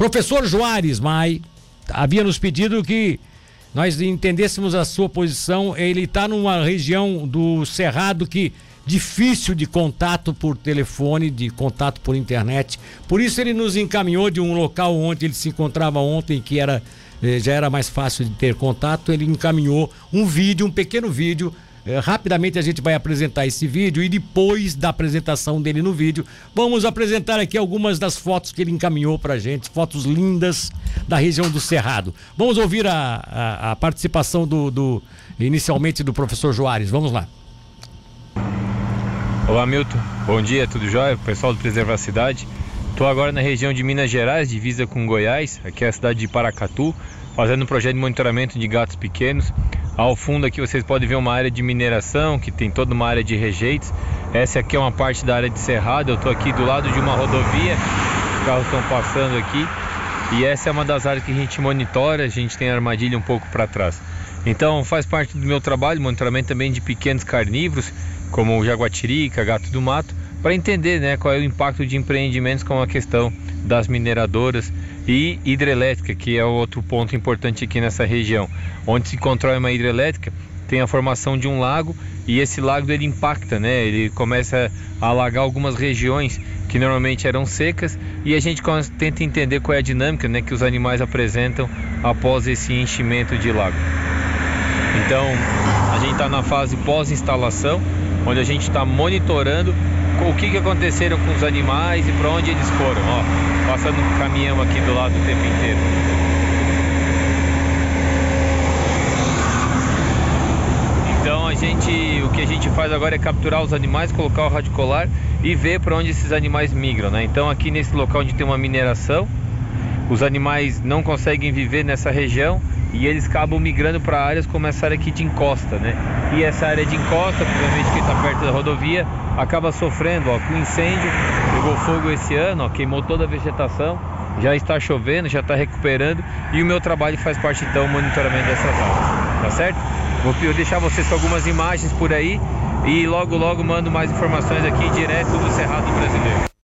Professor Juarez Mai havia nos pedido que nós entendêssemos a sua posição. Ele está numa região do Cerrado que difícil de contato por telefone, de contato por internet. Por isso ele nos encaminhou de um local onde ele se encontrava ontem, que era eh, já era mais fácil de ter contato. Ele encaminhou um vídeo, um pequeno vídeo. Eh, rapidamente a gente vai apresentar esse vídeo e depois da apresentação dele no vídeo, vamos apresentar aqui algumas das fotos que ele encaminhou pra gente, fotos lindas da região do Cerrado. Vamos ouvir a, a, a participação do, do, inicialmente do professor Joares. Vamos lá. Olá Milton, bom dia, tudo jóia? Pessoal do Preservar a Cidade. Estou agora na região de Minas Gerais, divisa com Goiás, aqui é a cidade de Paracatu, fazendo um projeto de monitoramento de gatos pequenos. Ao fundo aqui vocês podem ver uma área de mineração, que tem toda uma área de rejeitos. Essa aqui é uma parte da área de cerrado, eu estou aqui do lado de uma rodovia, os carros estão passando aqui. E essa é uma das áreas que a gente monitora, a gente tem a armadilha um pouco para trás. Então faz parte do meu trabalho, monitoramento também de pequenos carnívoros como o jaguatirica, gato do mato, para entender né, qual é o impacto de empreendimentos com a questão das mineradoras e hidrelétrica, que é outro ponto importante aqui nessa região. Onde se controla uma hidrelétrica, tem a formação de um lago e esse lago ele impacta, né? Ele começa a alagar algumas regiões que normalmente eram secas e a gente tenta entender qual é a dinâmica, né, que os animais apresentam após esse enchimento de lago. Então, a gente está na fase pós-instalação onde a gente está monitorando o que, que aconteceram com os animais e para onde eles foram. Ó, passando um caminhão aqui do lado o tempo inteiro. Então a gente, o que a gente faz agora é capturar os animais, colocar o radicolar e ver para onde esses animais migram, né? Então aqui nesse local onde tem uma mineração, os animais não conseguem viver nessa região e eles acabam migrando para áreas como essa área aqui de encosta, né? E essa área de encosta, provavelmente que está perto da rodovia, acaba sofrendo, ó, com incêndio, pegou fogo esse ano, ó, queimou toda a vegetação, já está chovendo, já está recuperando e o meu trabalho faz parte então do monitoramento dessas áreas, tá certo? Vou deixar vocês com algumas imagens por aí e logo logo mando mais informações aqui direto do Cerrado Brasileiro.